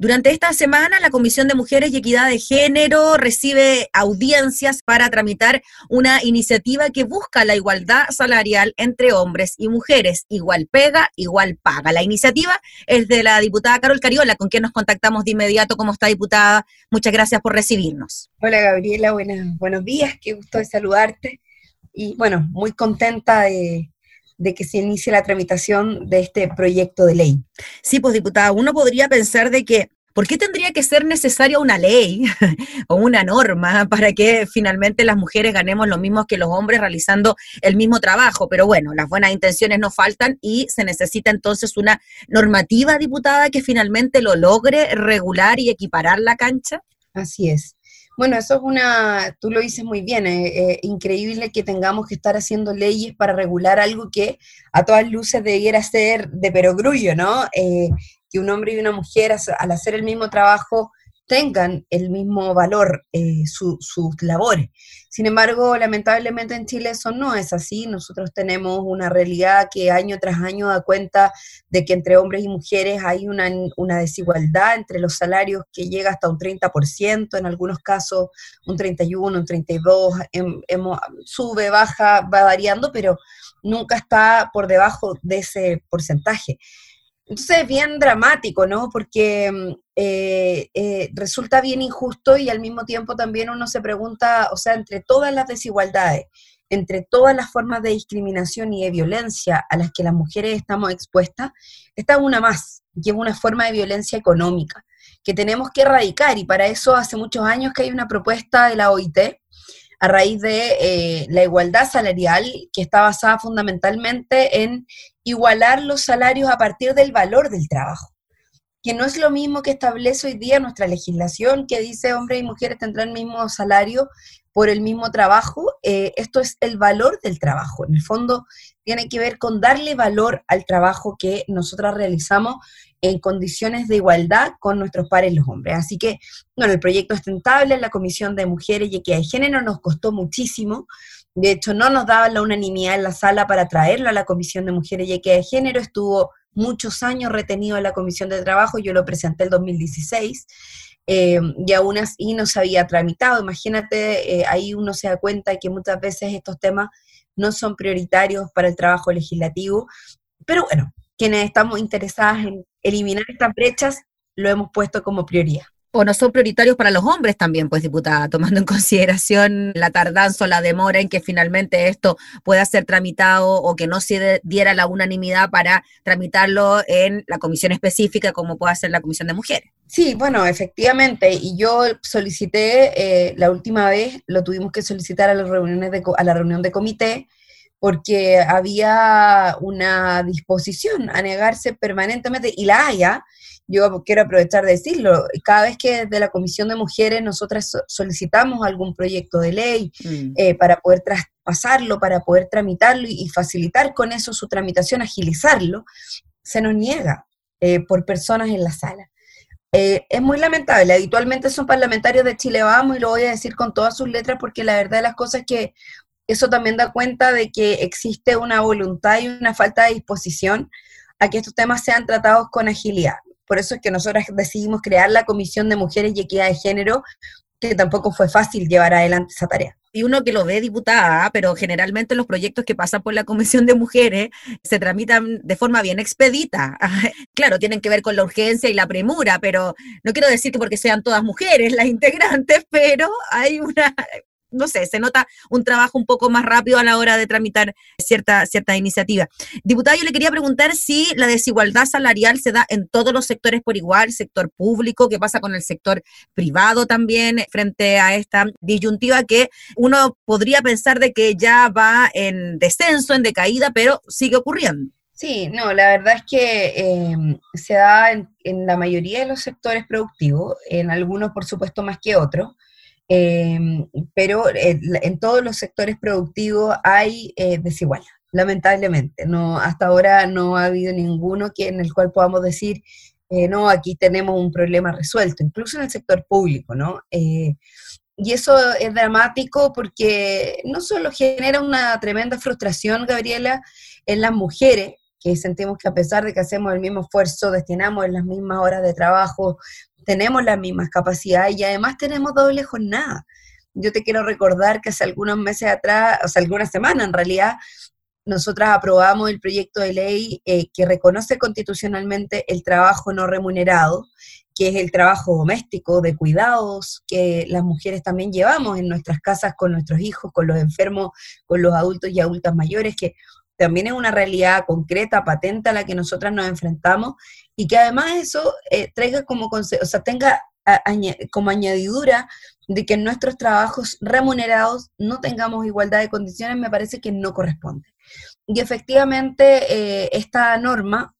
Durante esta semana, la Comisión de Mujeres y Equidad de Género recibe audiencias para tramitar una iniciativa que busca la igualdad salarial entre hombres y mujeres. Igual pega, igual paga. La iniciativa es de la diputada Carol Cariola, con quien nos contactamos de inmediato. ¿Cómo está, diputada? Muchas gracias por recibirnos. Hola, Gabriela. buenos días. Qué gusto de saludarte. Y bueno, muy contenta de, de que se inicie la tramitación de este proyecto de ley. Sí, pues diputada, uno podría pensar de que ¿Por qué tendría que ser necesaria una ley o una norma para que finalmente las mujeres ganemos lo mismo que los hombres realizando el mismo trabajo? Pero bueno, las buenas intenciones no faltan y se necesita entonces una normativa diputada que finalmente lo logre regular y equiparar la cancha. Así es. Bueno, eso es una, tú lo dices muy bien, eh, eh, increíble que tengamos que estar haciendo leyes para regular algo que a todas luces debiera ser de perogrullo, ¿no? Eh, que un hombre y una mujer al hacer el mismo trabajo tengan el mismo valor eh, sus labores. Sin embargo, lamentablemente en Chile eso no es así. Nosotros tenemos una realidad que año tras año da cuenta de que entre hombres y mujeres hay una, desigualdad entre los salarios que llega hasta un 30%, en algunos casos un 31, un 32, em, sube, baja, va variando, pero nunca está por debajo de ese porcentaje. Entonces es bien dramático, ¿no? Porque eh, eh, resulta bien injusto y al mismo tiempo también uno se pregunta, o sea, entre todas las desigualdades, entre todas las formas de discriminación y de violencia a las que las mujeres estamos expuestas, está una más, que es una forma de violencia económica, que tenemos que erradicar y para eso hace muchos años que hay una propuesta de la OIT a raíz de eh, la igualdad salarial, que está basada fundamentalmente en igualar los salarios a partir del valor del trabajo, que no es lo mismo que establece hoy día nuestra legislación, que dice hombres y mujeres tendrán el mismo salario por el mismo trabajo, eh, esto es el valor del trabajo. En el fondo tiene que ver con darle valor al trabajo que nosotras realizamos en condiciones de igualdad con nuestros pares los hombres. Así que, bueno, el proyecto es tentable, la Comisión de Mujeres y Equidad de Género nos costó muchísimo. De hecho, no nos daba la unanimidad en la sala para traerlo a la Comisión de Mujeres y Equidad de Género. Estuvo muchos años retenido en la Comisión de Trabajo, yo lo presenté el 2016. Eh, y aún así no se había tramitado. Imagínate, eh, ahí uno se da cuenta que muchas veces estos temas no son prioritarios para el trabajo legislativo, pero bueno, quienes estamos interesadas en eliminar estas brechas, lo hemos puesto como prioridad. O no son prioritarios para los hombres también, pues diputada, tomando en consideración la tardanza o la demora en que finalmente esto pueda ser tramitado o que no se diera la unanimidad para tramitarlo en la comisión específica como pueda ser la comisión de mujeres. Sí, bueno, efectivamente, y yo solicité, eh, la última vez lo tuvimos que solicitar a, las reuniones de, a la reunión de comité, porque había una disposición a negarse permanentemente, y la haya, yo quiero aprovechar de decirlo, cada vez que desde la Comisión de Mujeres nosotras solicitamos algún proyecto de ley mm. eh, para poder traspasarlo, para poder tramitarlo y, facilitar con eso su tramitación, agilizarlo, se nos niega eh, por personas en la sala. Eh, es muy lamentable, habitualmente son parlamentarios de Chile Vamos y lo voy a decir con todas sus letras porque la verdad de las cosas es que eso también da cuenta de que existe una voluntad y una falta de disposición a que estos temas sean tratados con agilidad. Por eso es que nosotros decidimos crear la Comisión de Mujeres y Equidad de Género, que tampoco fue fácil llevar adelante esa tarea. Y uno que lo ve diputada, pero generalmente los proyectos que pasan por la Comisión de Mujeres se tramitan de forma bien expedita. claro, tienen que ver con la urgencia y la premura, pero no quiero decir que porque sean todas mujeres las integrantes, pero hay una, no sé, se nota un trabajo un poco más rápido a la hora de tramitar cierta, cierta iniciativa. Diputada, yo le quería preguntar si la desigualdad salarial se da en todos los sectores por igual, sector público, qué pasa con el sector privado también frente a esta disyuntiva que uno podría pensar de que ya va en descenso, en decaída, pero sigue ocurriendo. Sí, no, la verdad es que em, se da en, en, la mayoría de los sectores productivos, en algunos por supuesto más que otros, Em, pero eh, en todos los sectores productivos hay eh, desigualdad, lamentablemente. No, hasta ahora no ha habido ninguno que, en el cual podamos decir, eh, no, aquí tenemos un problema resuelto, incluso en el sector público, ¿no? y eso es dramático porque no solo genera una tremenda frustración, Gabriela, en las mujeres, que sentimos que a pesar de que hacemos el mismo esfuerzo, destinamos las mismas horas de trabajo, tenemos las mismas capacidades y además tenemos doble jornada. Yo te quiero recordar que hace algunos meses atrás, o sea, algunas semanas en realidad, nosotras aprobamos el proyecto de ley eh, que reconoce constitucionalmente el trabajo no remunerado, que es el trabajo doméstico de cuidados que las mujeres también llevamos en nuestras casas con nuestros hijos, con los enfermos, con los adultos y adultas mayores, que también es una realidad concreta, patente a la que nosotras nos enfrentamos y que además eso eh, traiga como, o sea, tenga como añadidura de que en nuestros trabajos remunerados no tengamos igualdad de condiciones, me parece que no corresponde. Y efectivamente, eh, esta norma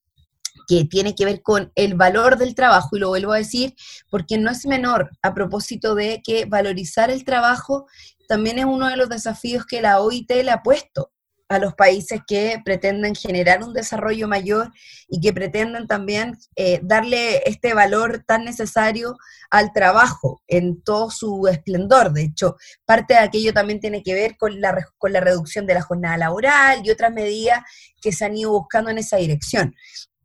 que tiene que ver con el valor del trabajo, y lo vuelvo a decir, porque no es menor a propósito de que valorizar el trabajo también es uno de los desafíos que la OIT le ha puesto a los países que pretenden generar un desarrollo mayor y que pretenden también eh, darle este valor tan necesario al trabajo en todo su esplendor. De hecho, parte de aquello también tiene que ver con la, con la reducción de la jornada laboral y otras medidas que se han ido buscando en esa dirección.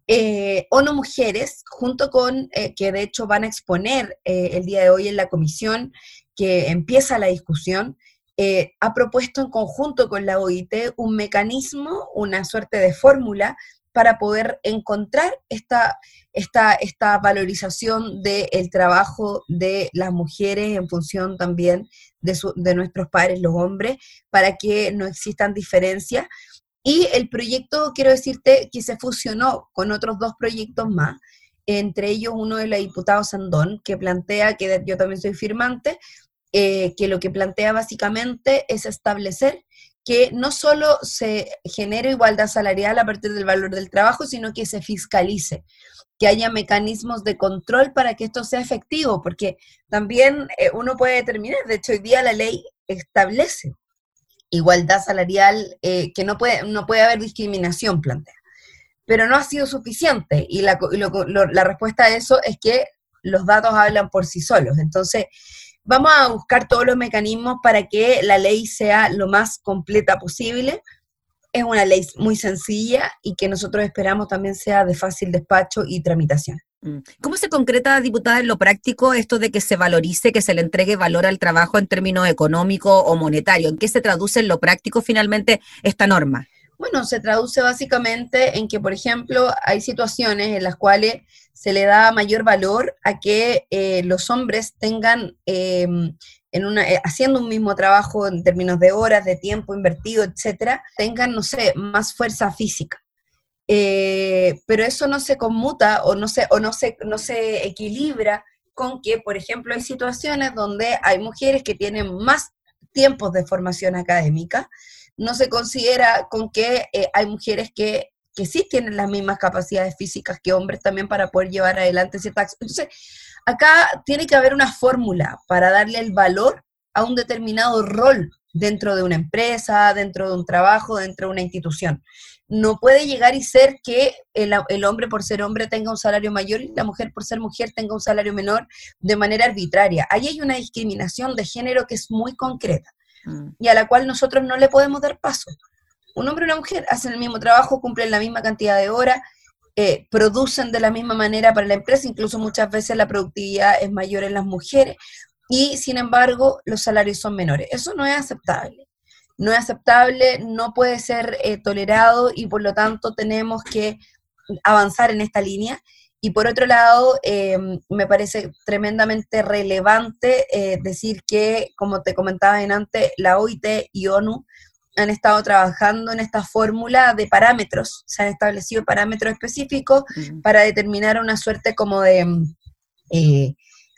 Eh, ONU Mujeres, junto con, eh, que de hecho van a exponer el día de hoy en la comisión que empieza la discusión, eh, ha propuesto en conjunto con la OIT un mecanismo, una suerte de fórmula para poder encontrar esta, esta, esta valorización del trabajo de las mujeres en función también de, de nuestros padres, los hombres, para que no existan diferencias. Y el proyecto, quiero decirte, que se fusionó con otros dos proyectos más, entre ellos uno de la diputada Sandón, que plantea, que yo también soy firmante, eh, que lo que plantea básicamente es establecer que no solo se genere igualdad salarial a partir del valor del trabajo, sino que se fiscalice, que haya mecanismos de control para que esto sea efectivo, porque también eh, uno puede determinar, de hecho hoy día la ley establece igualdad salarial, eh, que no puede, no puede haber discriminación, plantea, pero no ha sido suficiente y la, la respuesta a eso es que los datos hablan por sí solos. Entonces, Vamos a buscar todos los mecanismos para que la ley sea lo más completa posible. Es una ley muy sencilla y que nosotros esperamos también sea de fácil despacho y tramitación. Mm. ¿Cómo se concreta, diputada, en lo práctico esto de que se valorice, que se le entregue valor al trabajo en términos económicos o monetarios? ¿En qué se traduce en lo práctico finalmente esta norma? Bueno, se traduce básicamente en que, por ejemplo, hay situaciones en las cuales se le da mayor valor a que eh, los hombres tengan, em, en una, eh, haciendo un mismo trabajo en términos de horas, de tiempo invertido, etcétera, tengan, no sé, más fuerza física. Eh, pero eso no se conmuta o no se, o no se, no se equilibra con que, por ejemplo, hay situaciones donde hay mujeres que tienen más tiempos de formación académica, no se considera con que hay mujeres que que sí tienen las mismas capacidades físicas que hombres también para poder llevar adelante ciertas... Entonces, acá tiene que haber una fórmula para darle el valor a un determinado rol dentro de una empresa, dentro de un trabajo, dentro de una institución. No puede llegar y ser que el, el, hombre por ser hombre tenga un salario mayor y la mujer por ser mujer tenga un salario menor de manera arbitraria. Ahí hay una discriminación de género que es muy concreta. Y a la cual nosotros no le podemos dar paso un hombre y una mujer hacen el mismo trabajo, cumplen la misma cantidad de horas, eh, producen de la misma manera para la empresa, incluso muchas veces la productividad es mayor en las mujeres y sin embargo los salarios son menores. Eso no es aceptable. No es aceptable, no puede ser eh, tolerado y por lo tanto tenemos que avanzar en esta línea. Y por otro lado, eh, me parece tremendamente relevante decir que, como te comentaba en antes, la OIT y ONU han estado trabajando en esta fórmula de parámetros, se han establecido parámetros específicos para determinar una suerte como de, eh,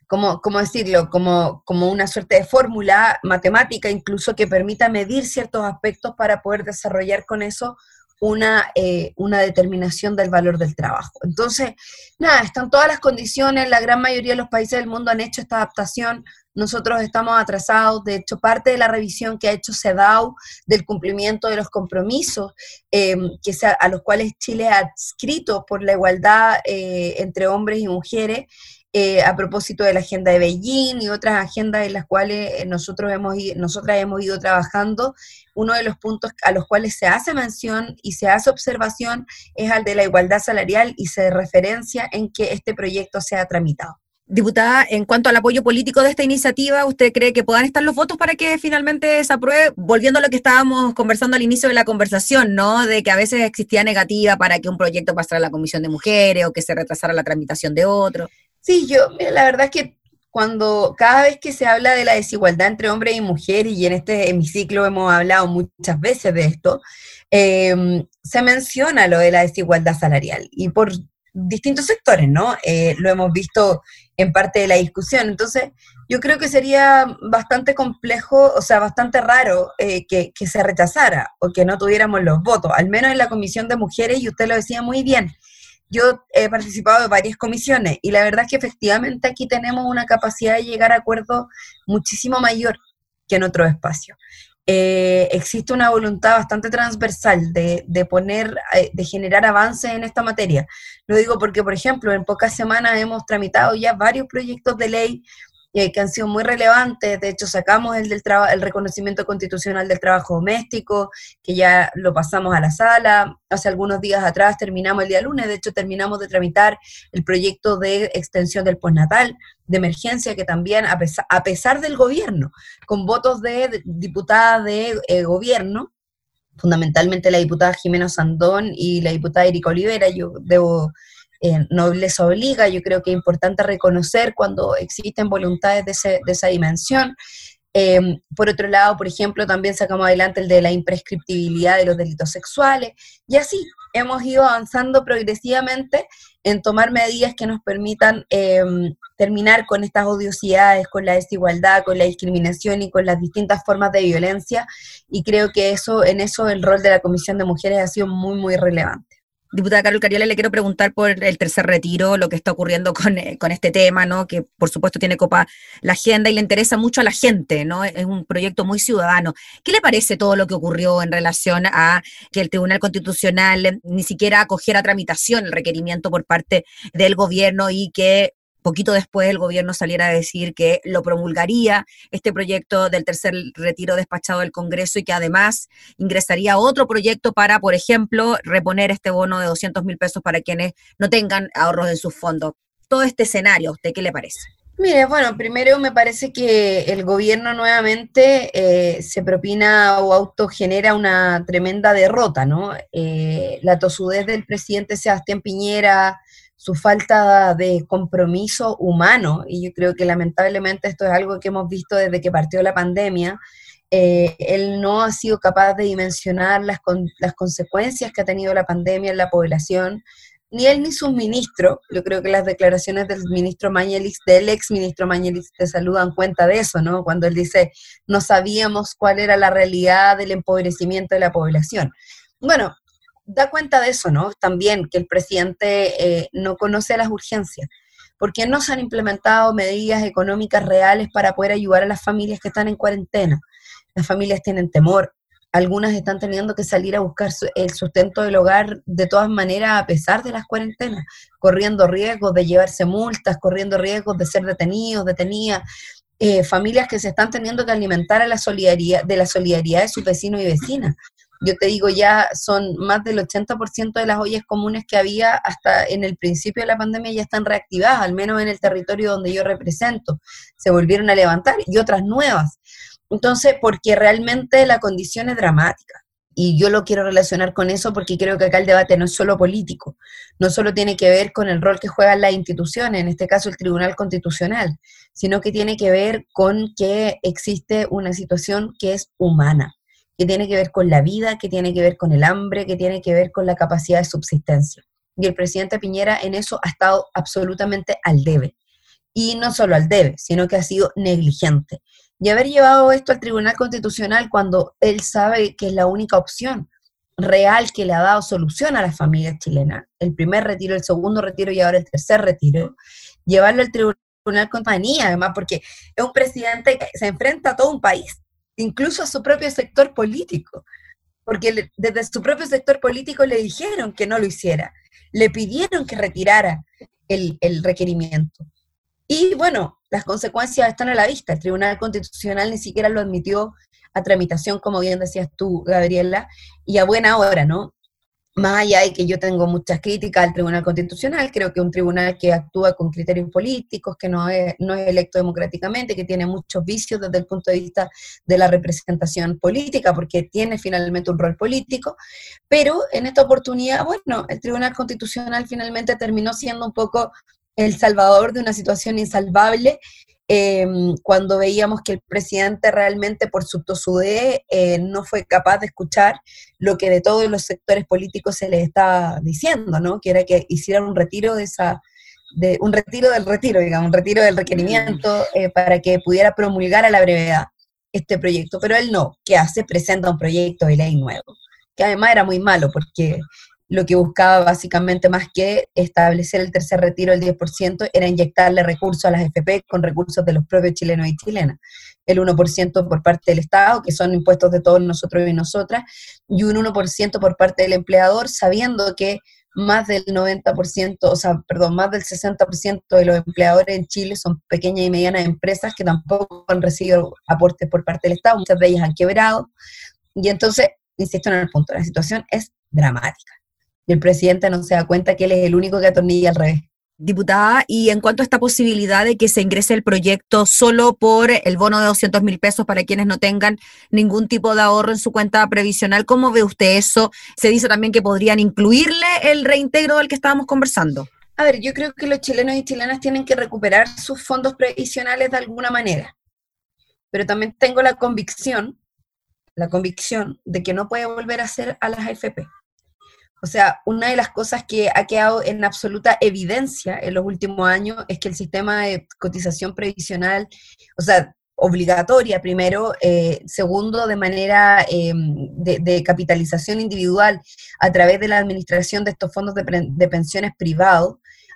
como, ¿cómo decirlo? Como, como una suerte de fórmula matemática incluso que permita medir ciertos aspectos para poder desarrollar con eso una, eh, una determinación del valor del trabajo. Entonces, nada, están todas las condiciones, la gran mayoría de los países del mundo han hecho esta adaptación, nosotros estamos atrasados, de hecho, parte de la revisión que ha hecho CEDAW del cumplimiento de los compromisos em, que a los cuales Chile ha adscrito por la igualdad eh, entre hombres y mujeres, eh, a propósito de la agenda de Beijing y otras agendas en las cuales eh, nosotros hemos, nosotras hemos ido trabajando. Uno de los puntos a los cuales se hace mención y se hace observación es al de la igualdad salarial y se referencia en que este proyecto sea tramitado. Diputada, en cuanto al apoyo político de esta iniciativa, ¿usted cree que puedan estar los votos para que finalmente se apruebe? Volviendo a lo que estábamos conversando al inicio de la conversación, ¿no? De que a veces existía negativa para que un proyecto pasara a la Comisión de Mujeres o que se retrasara la tramitación de otro. Sí, yo, la verdad es que cuando cada vez que se habla de la desigualdad entre hombres y mujeres, y en este hemiciclo hemos hablado muchas veces de esto, em, se menciona lo de la desigualdad salarial. Y por distintos sectores, ¿no? Eh, lo hemos visto en parte de la discusión. Entonces, yo creo que sería bastante complejo, o sea, bastante raro eh, que, que, se rechazara o que no tuviéramos los votos, al menos en la Comisión de Mujeres, y usted lo decía muy bien. Yo he participado de varias comisiones y la verdad es que efectivamente aquí tenemos una capacidad de llegar a acuerdos muchísimo mayor que en otro espacio. Eh, existe una voluntad bastante transversal de, de poner, eh, de generar avances en esta materia. Lo digo porque, por ejemplo, en pocas semanas hemos tramitado ya varios proyectos de ley que han sido muy relevantes. De hecho, sacamos el, del el reconocimiento constitucional del trabajo doméstico, que ya lo pasamos a la sala. Hace algunos días atrás terminamos el día lunes, de hecho, terminamos de tramitar el proyecto de extensión del postnatal de emergencia, que también, a pesar, a pesar del gobierno, con votos de, diputadas de eh, gobierno, fundamentalmente la diputada Jimena Sandón y la diputada Erika Olivera, yo debo eh, no les obliga. Yo creo que es importante reconocer cuando existen voluntades de, esa dimensión. Em, por otro lado, por ejemplo, también sacamos adelante el de la imprescriptibilidad de los delitos sexuales. Y así hemos ido avanzando progresivamente en tomar medidas que nos permitan em, terminar con estas odiosidades, con la desigualdad, con la discriminación y con las distintas formas de violencia. Y creo que eso, en eso el rol de la Comisión de Mujeres ha sido muy, muy relevante. Diputada Carol Cariola, le quiero preguntar por el tercer retiro, lo que está ocurriendo con, eh, con, este tema, ¿no? Que por supuesto tiene copa la agenda y le interesa mucho a la gente, ¿no? Es un proyecto muy ciudadano. ¿Qué le parece todo lo que ocurrió en relación a que el Tribunal Constitucional ni siquiera acogiera tramitación el requerimiento por parte del gobierno y que poquito después el gobierno saliera a decir que lo promulgaría este proyecto del tercer retiro despachado del Congreso y que además ingresaría otro proyecto para, por ejemplo, reponer este bono de 200 mil pesos para quienes no tengan ahorros en sus fondos. Todo este escenario, ¿a usted qué le parece? Mire, bueno, primero me parece que el gobierno nuevamente eh, se propina o autogenera una tremenda derrota, ¿no? Eh, la tosudez del presidente Sebastián Piñera, su falta de compromiso humano, y yo creo que lamentablemente esto es algo que hemos visto desde que partió la pandemia, eh, él no ha sido capaz de dimensionar las, las consecuencias que ha tenido la pandemia en la población, ni él ni sus ministros, yo creo que las declaraciones del ministro Mañelis, del ex ministro Mañelis de Salud dan cuenta de eso, ¿no? Cuando él dice, no sabíamos cuál era la realidad del empobrecimiento de la población. Bueno, da cuenta de eso, ¿no? También que el presidente eh, no conoce las urgencias, porque no se han implementado medidas económicas reales para poder ayudar a las familias que están en cuarentena. Las familias tienen temor, algunas están teniendo que salir a buscar el sustento del hogar de todas maneras a pesar de las cuarentenas, corriendo riesgos de llevarse multas, corriendo riesgos de ser detenidos, detenidas. Eh, familias que se están teniendo que alimentar a la solidaridad, de la solidaridad de sus vecinos y vecinas yo te digo, ya son más del 80% de las ollas comunes que había hasta en el principio de la pandemia ya están reactivadas, al menos en el territorio donde yo represento. Se volvieron a levantar y otras nuevas. Entonces, porque realmente la condición es dramática. Y yo lo quiero relacionar con eso porque creo que acá el debate no es solo político, no solo tiene que ver con el rol que juegan las instituciones, en este caso el Tribunal Constitucional, sino que tiene que ver con que existe una situación que es humana que tiene que ver con la vida, que tiene que ver con el hambre, que tiene que ver con la capacidad de subsistencia. Y el presidente Piñera en eso ha estado absolutamente al debe. Y no solo al debe, sino que ha sido negligente. Y haber llevado esto al Tribunal Constitucional cuando él sabe que es la única opción real que le ha dado solución a las familias chilenas, el primer retiro, el segundo retiro y ahora el tercer retiro, llevarlo al Tribunal con además, porque es un presidente que se enfrenta a todo un país incluso a su propio sector político, porque desde su propio sector político le dijeron que no lo hiciera, le pidieron que retirara el, requerimiento. Y bueno, las consecuencias están a la vista. El Tribunal Constitucional ni siquiera lo admitió a tramitación, como bien decías tú, Gabriela, y a buena hora, ¿no? Más allá de que yo tengo muchas críticas al Tribunal Constitucional, creo que un tribunal que actúa con criterios políticos, que no es, no es electo democráticamente, que tiene muchos vicios desde el punto de vista de la representación política, porque tiene finalmente un rol político, pero en esta oportunidad, bueno, el Tribunal Constitucional finalmente terminó siendo un poco el salvador de una situación insalvable Em, cuando veíamos que el presidente realmente por su tosudez eh, no fue capaz de escuchar lo que de todos los sectores políticos se le estaba diciendo, ¿no? Que era que hicieran un retiro de esa, de, un retiro del retiro, digamos, un retiro del requerimiento eh, para que pudiera promulgar a la brevedad este proyecto. Pero él no, ¿qué hace? Presenta un proyecto de ley nuevo, que además era muy malo porque lo que buscaba básicamente más que establecer el tercer retiro del 10% era inyectarle recursos a las FP con recursos de los propios chilenos y chilenas. El 1% por parte del Estado, que son impuestos de todos nosotros y nosotras, y un 1% por parte del empleador, sabiendo que más del 90%, o sea, perdón, más del 60% de los empleadores en Chile son pequeñas y medianas empresas que tampoco han recibido aportes por parte del Estado, muchas de ellas han quebrado. Y entonces, insisto en el punto, la situación es dramática y el presidente no se da cuenta que él es el único que atornilla al revés. Diputada, y en cuanto a esta posibilidad de que se ingrese el proyecto solo por el bono de 200 mil pesos para quienes no tengan ningún tipo de ahorro en su cuenta previsional, ¿cómo ve usted eso? Se dice también que podrían incluirle el reintegro del que estábamos conversando. A ver, yo creo que los chilenos y chilenas tienen que recuperar sus fondos previsionales de alguna manera, pero también tengo la convicción, la convicción de que no puede volver a ser a las AFP. O sea, una de las cosas que ha quedado en absoluta evidencia en los últimos años es que el sistema de cotización previsional, o sea, obligatoria primero, eh, segundo, de manera em, de, capitalización individual a través de la administración de estos fondos de, de pensiones privados,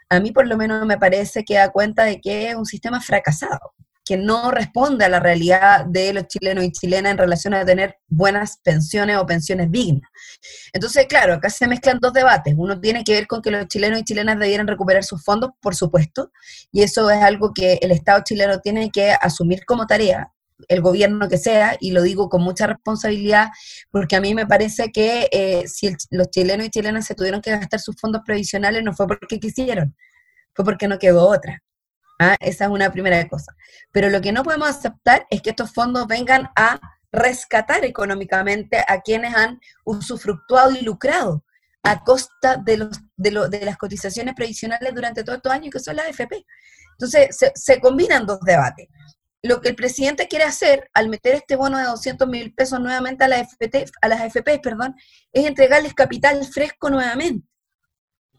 a mí por lo menos me parece que da cuenta de que es un sistema fracasado que no responde a la realidad de los chilenos y chilenas en relación a tener buenas pensiones o pensiones dignas. Entonces, claro, acá se mezclan dos debates. Uno tiene que ver con que los chilenos y chilenas debieran recuperar sus fondos, por supuesto, y eso es algo que el Estado chileno tiene que asumir como tarea, el gobierno que sea, y lo digo con mucha responsabilidad, porque a mí me parece que eh, si los chilenos y chilenas se tuvieron que gastar sus fondos previsionales no fue porque quisieron, fue porque no quedó otra. ¿Ah? Esa es una primera cosa. Pero lo que no podemos aceptar es que estos fondos vengan a rescatar económicamente a quienes han usufructuado y lucrado a costa de, los, de, las cotizaciones previsionales durante todos estos años, que son las AFP. Entonces, se, combinan dos debates. Lo que el presidente quiere hacer al meter este bono de 200 mil pesos nuevamente a, la a las AFP, perdón, es entregarles capital fresco nuevamente,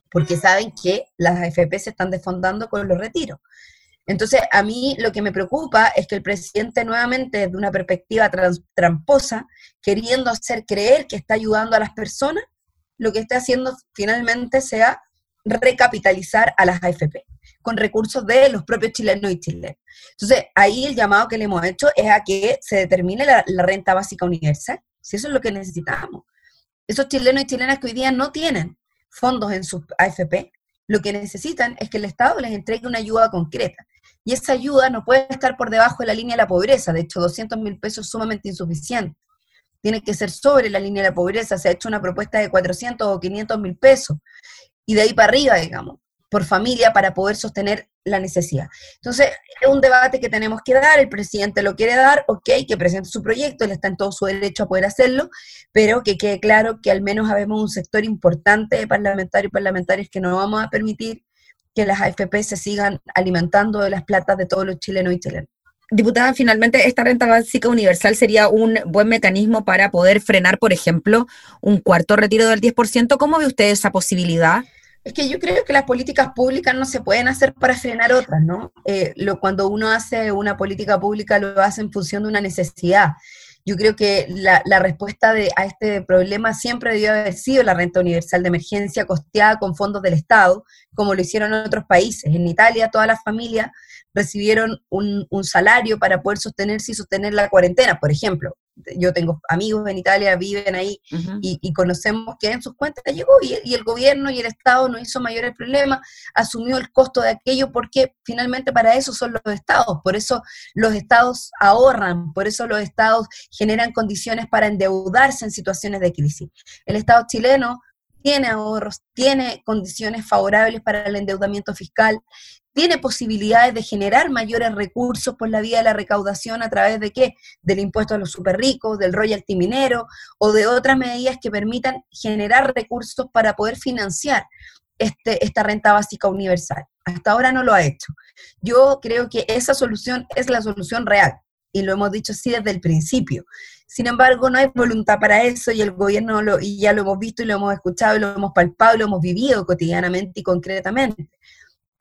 porque saben que las AFP se están desfondando con los retiros. Entonces, a mí lo que me preocupa es que el presidente nuevamente, desde una perspectiva tramposa, queriendo hacer creer que está ayudando a las personas, lo que está haciendo finalmente sea recapitalizar a las AFP con recursos de los propios chilenos y chilenas. Entonces, ahí el llamado que le hemos hecho es a que se determine la renta básica universal, si eso es lo que necesitamos. Esos chilenos y chilenas que hoy día no tienen fondos en sus AFP, lo que necesitan es que el Estado les entregue una ayuda concreta y esa ayuda no puede estar por debajo de la línea de la pobreza. De hecho, 200 mil pesos es sumamente insuficiente. Tiene que ser sobre la línea de la pobreza. Se ha hecho una propuesta de 400 o 500 mil pesos. Y de ahí para arriba, digamos, por familia para poder sostener la necesidad. Entonces, es un debate que tenemos que dar, el presidente lo quiere dar, ok, que presente su proyecto, él está en todo su derecho a poder hacerlo, pero que quede claro que al menos habemos un sector importante de parlamentarios y parlamentarios que no vamos a permitir que las AFP se sigan alimentando de las platas de todos los chilenos y chilenas. Diputada, finalmente, esta renta básica universal sería un buen mecanismo para poder frenar, por ejemplo, un cuarto retiro del 10%. ¿Cómo ve usted esa posibilidad? Es que yo creo que las políticas públicas no se pueden hacer para frenar otras, ¿no? Eh, lo, cuando uno hace una política pública lo hace en función de una necesidad. Yo creo que la, respuesta de, a este problema siempre debió haber sido la renta universal de emergencia costeada con fondos del Estado, como lo hicieron en otros países. En Italia todas las familias recibieron un, salario para poder sostenerse y sostener la cuarentena, por ejemplo. Yo tengo amigos en Italia, viven ahí y, conocemos que en sus cuentas llegó y, el gobierno y el Estado no hizo mayores problemas, asumió el costo de aquello porque finalmente para eso son los estados, por eso los estados ahorran, por eso los estados generan condiciones para endeudarse en situaciones de crisis. El Estado chileno tiene ahorros, tiene condiciones favorables para el endeudamiento fiscal, tiene posibilidades de generar mayores recursos por la vía de la recaudación a través de qué? Del impuesto a los superricos, del royalty minero o de otras medidas que permitan generar recursos para poder financiar este, esta renta básica universal. Hasta ahora no lo ha hecho. Yo creo que esa solución es la solución real y lo hemos dicho así desde el principio. Sin embargo, no hay voluntad para eso y el gobierno, lo, y ya lo hemos visto y lo hemos escuchado y lo hemos palpado y lo hemos vivido cotidianamente y concretamente.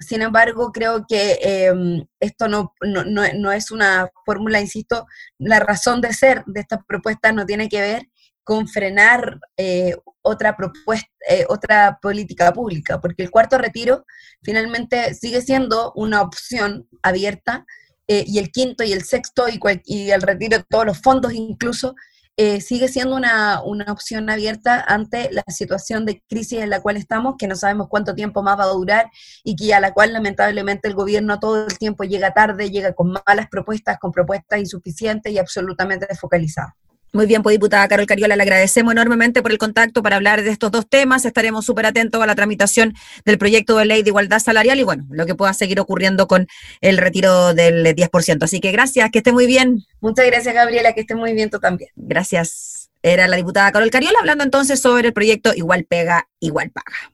Sin embargo, creo que em, esto no, no, es una fórmula, insisto, la razón de ser de esta propuesta no tiene que ver con frenar eh, otra propuesta, eh, otra política pública, porque el cuarto retiro finalmente sigue siendo una opción abierta eh, y el quinto y el sexto y, y, el retiro de todos los fondos incluso eh, sigue siendo una, una, opción abierta ante la situación de crisis en la cual estamos, que no sabemos cuánto tiempo más va a durar y que a la cual lamentablemente el gobierno todo el tiempo llega tarde, llega con malas propuestas, con propuestas insuficientes y absolutamente desfocalizadas. Muy bien, pues diputada Carol Cariola, le agradecemos enormemente por el contacto para hablar de estos dos temas. Estaremos súper atentos a la tramitación del proyecto de ley de igualdad salarial y bueno, lo que pueda seguir ocurriendo con el retiro del 10%. Así que gracias, que esté muy bien. Muchas gracias, Gabriela, que esté muy bien tú también. Gracias. Era la diputada Carol Cariola hablando entonces sobre el proyecto Igual Pega, Igual Paga.